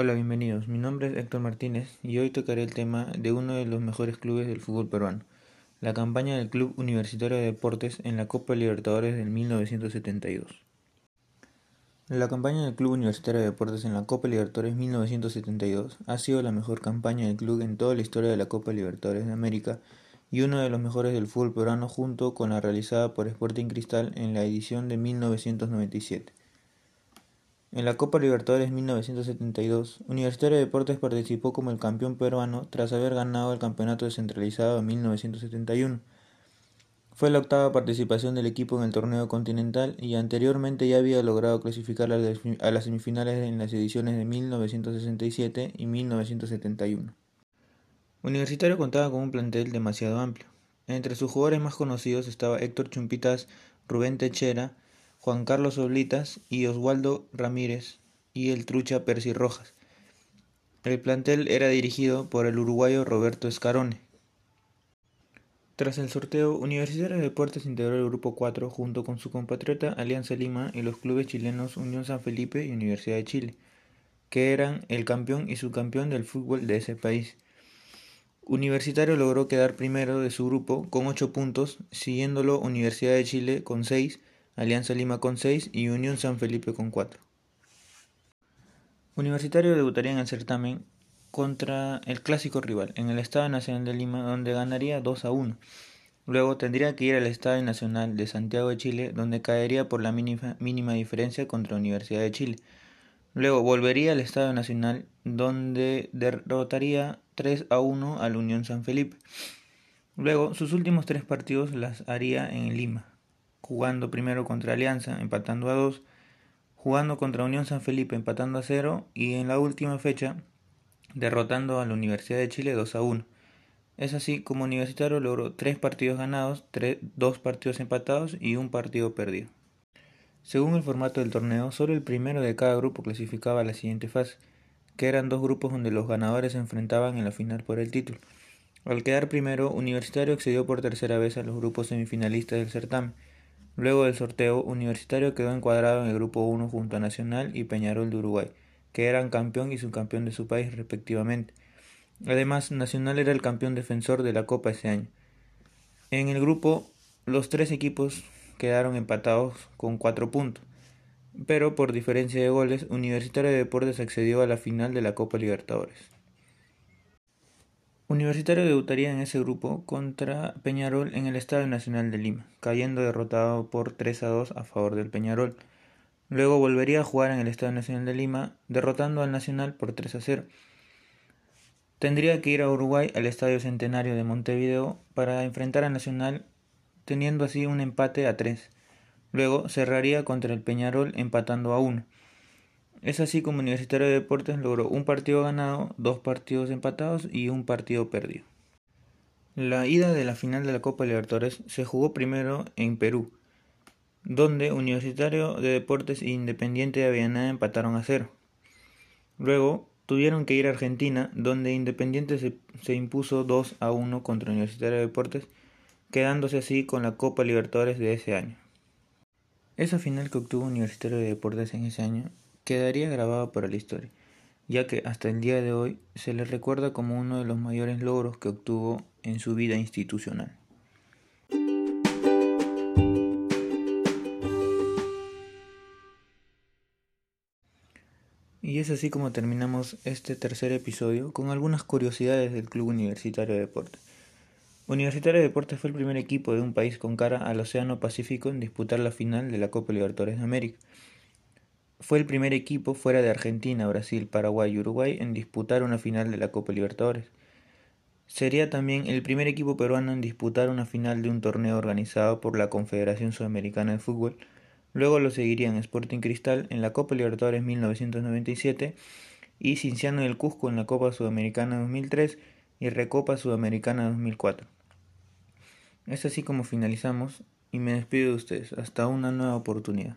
Hola, bienvenidos. Mi nombre es Héctor Martínez y hoy tocaré el tema de uno de los mejores clubes del fútbol peruano, la campaña del Club Universitario de Deportes en la Copa Libertadores del 1972. La campaña del Club Universitario de Deportes en la Copa Libertadores 1972 ha sido la mejor campaña del club en toda la historia de la Copa Libertadores de América y uno de los mejores del fútbol peruano junto con la realizada por Sporting Cristal en la edición de 1997. En la Copa Libertadores 1972, Universitario de Deportes participó como el campeón peruano tras haber ganado el campeonato descentralizado en 1971. Fue la octava participación del equipo en el torneo continental y anteriormente ya había logrado clasificar a las semifinales en las ediciones de 1967 y 1971. Universitario contaba con un plantel demasiado amplio. Entre sus jugadores más conocidos estaba Héctor Chumpitas, Rubén Techera, Juan Carlos Oblitas y Oswaldo Ramírez y el trucha Percy Rojas. El plantel era dirigido por el uruguayo Roberto Escarone. Tras el sorteo, Universitario de Deportes integró el Grupo 4 junto con su compatriota Alianza Lima y los clubes chilenos Unión San Felipe y Universidad de Chile, que eran el campeón y subcampeón del fútbol de ese país. Universitario logró quedar primero de su grupo con 8 puntos, siguiéndolo Universidad de Chile con 6 Alianza Lima con 6 y Unión San Felipe con 4. Universitario debutaría en el certamen contra el clásico rival en el Estadio Nacional de Lima donde ganaría 2 a 1. Luego tendría que ir al Estadio Nacional de Santiago de Chile donde caería por la mínima, diferencia contra la Universidad de Chile. Luego volvería al Estadio Nacional donde derrotaría 3 a 1 al Unión San Felipe. Luego sus últimos tres partidos las haría en Lima, jugando primero contra Alianza, empatando a 2, jugando contra Unión San Felipe, empatando a 0 y en la última fecha derrotando a la Universidad de Chile 2 a 1. Es así como Universitario logró 3 partidos ganados, 2 partidos empatados y un partido perdido. Según el formato del torneo, solo el primero de cada grupo clasificaba a la siguiente fase, que eran dos grupos donde los ganadores se enfrentaban en la final por el título. Al quedar primero, Universitario accedió por tercera vez a los grupos semifinalistas del certamen, Luego del sorteo, Universitario quedó encuadrado en el grupo 1 junto a Nacional y Peñarol de Uruguay, que eran campeón y subcampeón de su país respectivamente. Además, Nacional era el campeón defensor de la Copa ese año. En el grupo, los tres equipos quedaron empatados con cuatro puntos, pero por diferencia de goles, Universitario de Deportes accedió a la final de la Copa Libertadores. Universitario debutaría en ese grupo contra Peñarol en el Estadio Nacional de Lima, cayendo derrotado por 3 a 2 a favor del Peñarol. Luego volvería a jugar en el Estadio Nacional de Lima, derrotando al Nacional por 3 a 0. Tendría que ir a Uruguay al Estadio Centenario de Montevideo para enfrentar al Nacional, teniendo así un empate a 3. Luego cerraría contra el Peñarol empatando a 1. Es así como Universitario de Deportes logró un partido ganado, dos partidos empatados y un partido perdido. La ida de la final de la Copa Libertadores se jugó primero en Perú, donde Universitario de Deportes e Independiente de Avellaneda empataron a cero. Luego tuvieron que ir a Argentina, donde Independiente se, se, impuso 2 a 1 contra Universitario de Deportes, quedándose así con la Copa Libertadores de ese año. Esa final que obtuvo Universitario de Deportes en ese año quedaría grabado para la historia, ya que hasta el día de hoy se le recuerda como uno de los mayores logros que obtuvo en su vida institucional. Y es así como terminamos este tercer episodio con algunas curiosidades del Club Universitario de Deportes. Universitario de Deportes fue el primer equipo de un país con cara al Océano Pacífico en disputar la final de la Copa Libertadores de América. Fue el primer equipo fuera de Argentina, Brasil, Paraguay y Uruguay en disputar una final de la Copa Libertadores. Sería también el primer equipo peruano en disputar una final de un torneo organizado por la Confederación Sudamericana de Fútbol. Luego lo seguirían Sporting Cristal en la Copa Libertadores 1997 y Cinciano del Cusco en la Copa Sudamericana 2003 y Recopa Sudamericana 2004. Es así como finalizamos y me despido de ustedes. Hasta una nueva oportunidad.